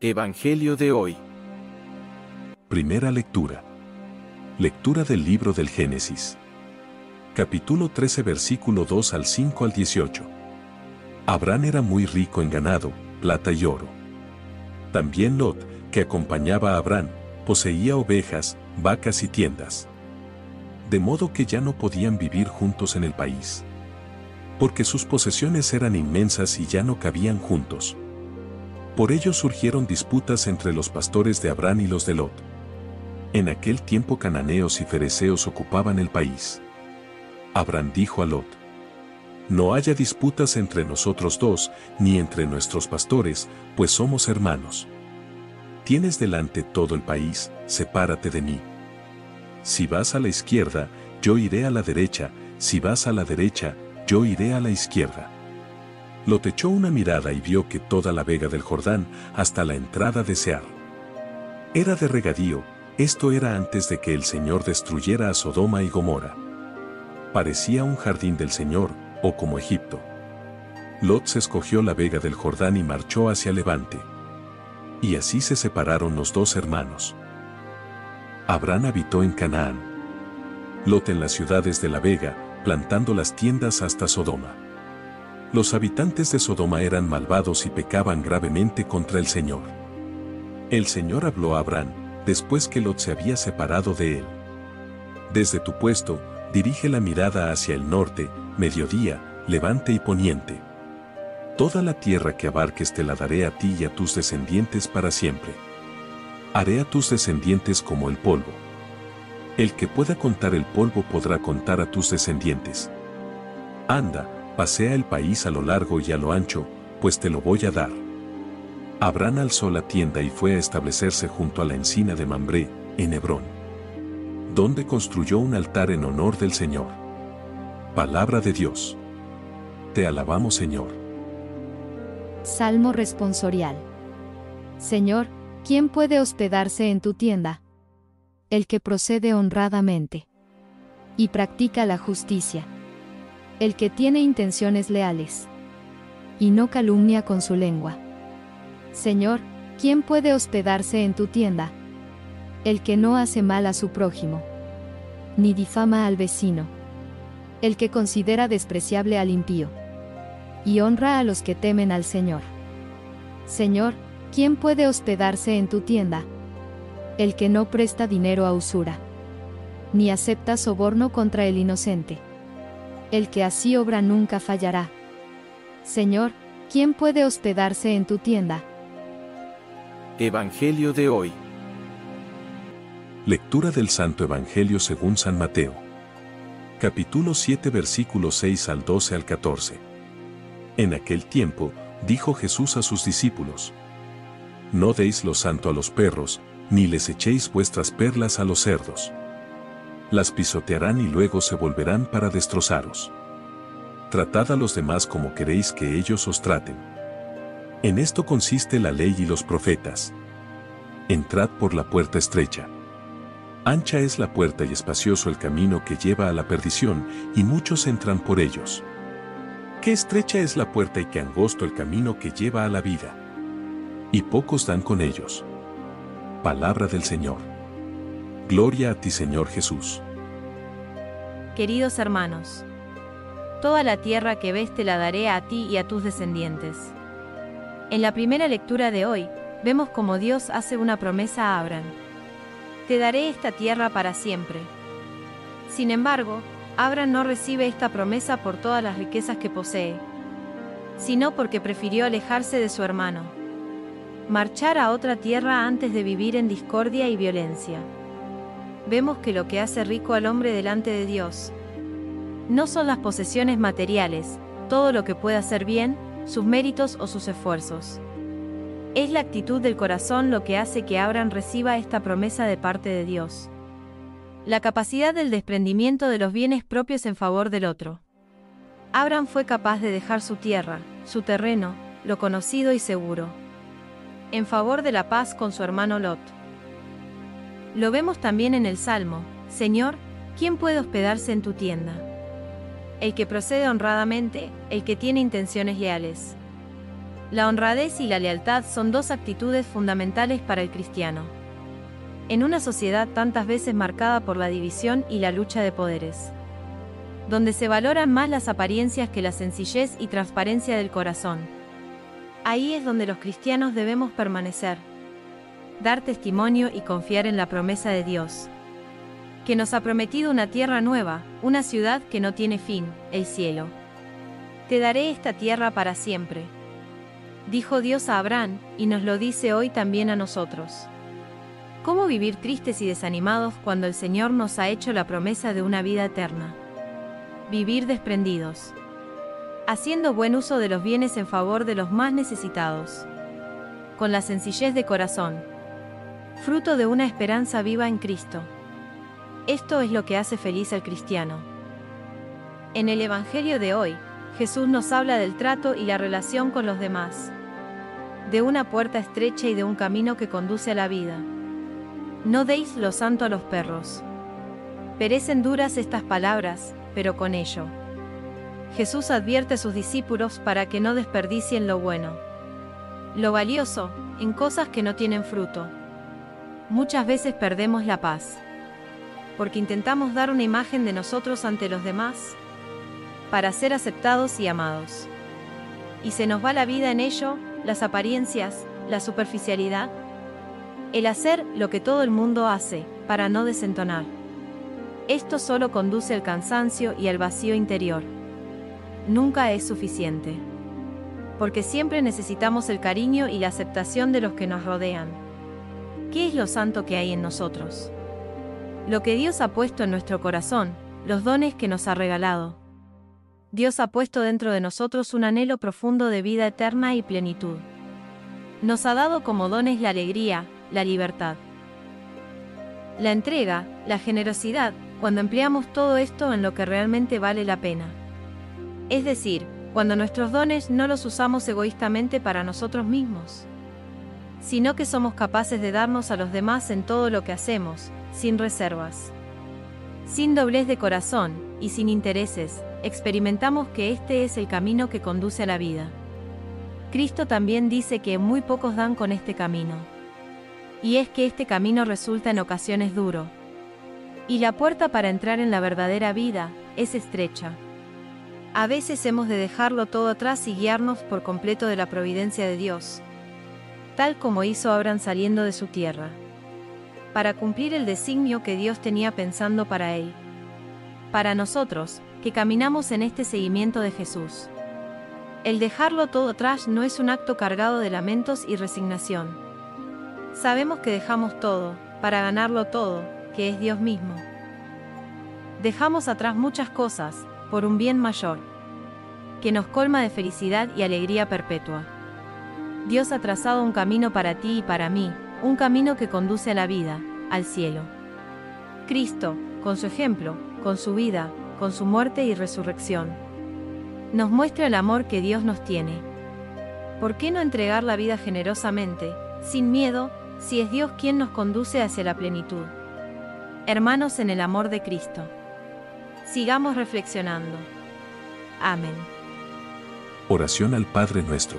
Evangelio de hoy. Primera lectura. Lectura del libro del Génesis. Capítulo 13 versículo 2 al 5 al 18. Abraham era muy rico en ganado, plata y oro. También Lot, que acompañaba a Abraham, poseía ovejas, vacas y tiendas. De modo que ya no podían vivir juntos en el país. Porque sus posesiones eran inmensas y ya no cabían juntos. Por ello surgieron disputas entre los pastores de Abraham y los de Lot. En aquel tiempo cananeos y fereceos ocupaban el país. Abraham dijo a Lot, No haya disputas entre nosotros dos, ni entre nuestros pastores, pues somos hermanos. Tienes delante todo el país, sepárate de mí. Si vas a la izquierda, yo iré a la derecha, si vas a la derecha, yo iré a la izquierda. Lot echó una mirada y vio que toda la vega del Jordán, hasta la entrada de Sear, era de regadío, esto era antes de que el Señor destruyera a Sodoma y Gomorra. Parecía un jardín del Señor, o como Egipto. Lot se escogió la vega del Jordán y marchó hacia Levante. Y así se separaron los dos hermanos. Abraham habitó en Canaán. Lot en las ciudades de la vega, plantando las tiendas hasta Sodoma. Los habitantes de Sodoma eran malvados y pecaban gravemente contra el Señor. El Señor habló a Abraham, después que Lot se había separado de él. Desde tu puesto, dirige la mirada hacia el norte, mediodía, levante y poniente. Toda la tierra que abarques te la daré a ti y a tus descendientes para siempre. Haré a tus descendientes como el polvo. El que pueda contar el polvo podrá contar a tus descendientes. Anda, pasea el país a lo largo y a lo ancho, pues te lo voy a dar. Abraham alzó la tienda y fue a establecerse junto a la encina de Mambré, en Hebrón, donde construyó un altar en honor del Señor. Palabra de Dios. Te alabamos, Señor. Salmo responsorial. Señor, ¿quién puede hospedarse en tu tienda? El que procede honradamente y practica la justicia. El que tiene intenciones leales y no calumnia con su lengua. Señor, ¿quién puede hospedarse en tu tienda? El que no hace mal a su prójimo, ni difama al vecino. El que considera despreciable al impío, y honra a los que temen al Señor. Señor, ¿quién puede hospedarse en tu tienda? El que no presta dinero a usura, ni acepta soborno contra el inocente. El que así obra nunca fallará. Señor, ¿quién puede hospedarse en tu tienda? Evangelio de hoy. Lectura del Santo Evangelio según San Mateo. Capítulo 7 versículos 6 al 12 al 14. En aquel tiempo, dijo Jesús a sus discípulos, No deis lo santo a los perros, ni les echéis vuestras perlas a los cerdos. Las pisotearán y luego se volverán para destrozaros. Tratad a los demás como queréis que ellos os traten. En esto consiste la ley y los profetas. Entrad por la puerta estrecha. Ancha es la puerta y espacioso el camino que lleva a la perdición, y muchos entran por ellos. Qué estrecha es la puerta y qué angosto el camino que lleva a la vida. Y pocos dan con ellos. Palabra del Señor. Gloria a ti Señor Jesús. Queridos hermanos, toda la tierra que ves te la daré a ti y a tus descendientes. En la primera lectura de hoy, vemos como Dios hace una promesa a Abraham. Te daré esta tierra para siempre. Sin embargo, Abraham no recibe esta promesa por todas las riquezas que posee, sino porque prefirió alejarse de su hermano. Marchar a otra tierra antes de vivir en discordia y violencia. Vemos que lo que hace rico al hombre delante de Dios no son las posesiones materiales, todo lo que pueda hacer bien, sus méritos o sus esfuerzos. Es la actitud del corazón lo que hace que Abraham reciba esta promesa de parte de Dios. La capacidad del desprendimiento de los bienes propios en favor del otro. Abraham fue capaz de dejar su tierra, su terreno, lo conocido y seguro, en favor de la paz con su hermano Lot. Lo vemos también en el Salmo, Señor, ¿quién puede hospedarse en tu tienda? El que procede honradamente, el que tiene intenciones leales. La honradez y la lealtad son dos actitudes fundamentales para el cristiano. En una sociedad tantas veces marcada por la división y la lucha de poderes, donde se valoran más las apariencias que la sencillez y transparencia del corazón. Ahí es donde los cristianos debemos permanecer, dar testimonio y confiar en la promesa de Dios, que nos ha prometido una tierra nueva, una ciudad que no tiene fin, el cielo. Te daré esta tierra para siempre dijo Dios a Abraham, y nos lo dice hoy también a nosotros. ¿Cómo vivir tristes y desanimados cuando el Señor nos ha hecho la promesa de una vida eterna? Vivir desprendidos. Haciendo buen uso de los bienes en favor de los más necesitados. Con la sencillez de corazón. Fruto de una esperanza viva en Cristo. Esto es lo que hace feliz al cristiano. En el Evangelio de hoy, Jesús nos habla del trato y la relación con los demás de una puerta estrecha y de un camino que conduce a la vida. No deis lo santo a los perros. Perecen duras estas palabras, pero con ello. Jesús advierte a sus discípulos para que no desperdicien lo bueno. Lo valioso, en cosas que no tienen fruto. Muchas veces perdemos la paz. Porque intentamos dar una imagen de nosotros ante los demás, para ser aceptados y amados. Y se nos va la vida en ello, las apariencias, la superficialidad, el hacer lo que todo el mundo hace, para no desentonar. Esto solo conduce al cansancio y al vacío interior. Nunca es suficiente. Porque siempre necesitamos el cariño y la aceptación de los que nos rodean. ¿Qué es lo santo que hay en nosotros? Lo que Dios ha puesto en nuestro corazón, los dones que nos ha regalado. Dios ha puesto dentro de nosotros un anhelo profundo de vida eterna y plenitud. Nos ha dado como dones la alegría, la libertad. La entrega, la generosidad, cuando empleamos todo esto en lo que realmente vale la pena. Es decir, cuando nuestros dones no los usamos egoístamente para nosotros mismos, sino que somos capaces de darnos a los demás en todo lo que hacemos, sin reservas, sin doblez de corazón y sin intereses, experimentamos que este es el camino que conduce a la vida. Cristo también dice que muy pocos dan con este camino. Y es que este camino resulta en ocasiones duro. Y la puerta para entrar en la verdadera vida es estrecha. A veces hemos de dejarlo todo atrás y guiarnos por completo de la providencia de Dios, tal como hizo Abraham saliendo de su tierra, para cumplir el designio que Dios tenía pensando para él. Para nosotros, que caminamos en este seguimiento de Jesús. El dejarlo todo atrás no es un acto cargado de lamentos y resignación. Sabemos que dejamos todo, para ganarlo todo, que es Dios mismo. Dejamos atrás muchas cosas, por un bien mayor, que nos colma de felicidad y alegría perpetua. Dios ha trazado un camino para ti y para mí, un camino que conduce a la vida, al cielo. Cristo, con su ejemplo, con su vida, con su muerte y resurrección. Nos muestra el amor que Dios nos tiene. ¿Por qué no entregar la vida generosamente, sin miedo, si es Dios quien nos conduce hacia la plenitud? Hermanos en el amor de Cristo. Sigamos reflexionando. Amén. Oración al Padre nuestro.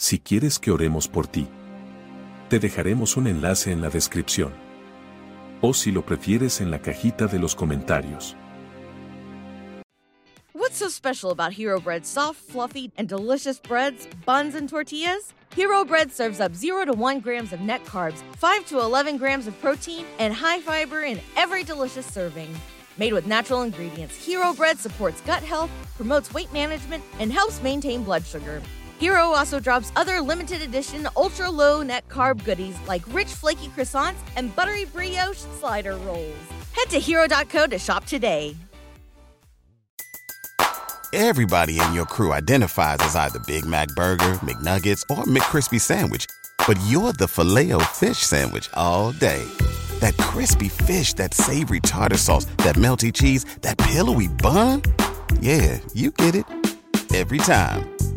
Si quieres que oremos por ti, te dejaremos un enlace en la descripción. O si lo prefieres en la cajita de los comentarios. What's so special about Hero Bread's soft, fluffy, and delicious breads, buns, and tortillas? Hero Bread serves up 0 to 1 grams of net carbs, 5 to 11 grams of protein, and high fiber in every delicious serving. Made with natural ingredients, Hero Bread supports gut health, promotes weight management, and helps maintain blood sugar. Hero also drops other limited edition ultra low net carb goodies like rich flaky croissants and buttery brioche slider rolls. Head to hero.co to shop today. Everybody in your crew identifies as either Big Mac Burger, McNuggets, or McCrispy Sandwich. But you're the filet fish Sandwich all day. That crispy fish, that savory tartar sauce, that melty cheese, that pillowy bun. Yeah, you get it. Every time.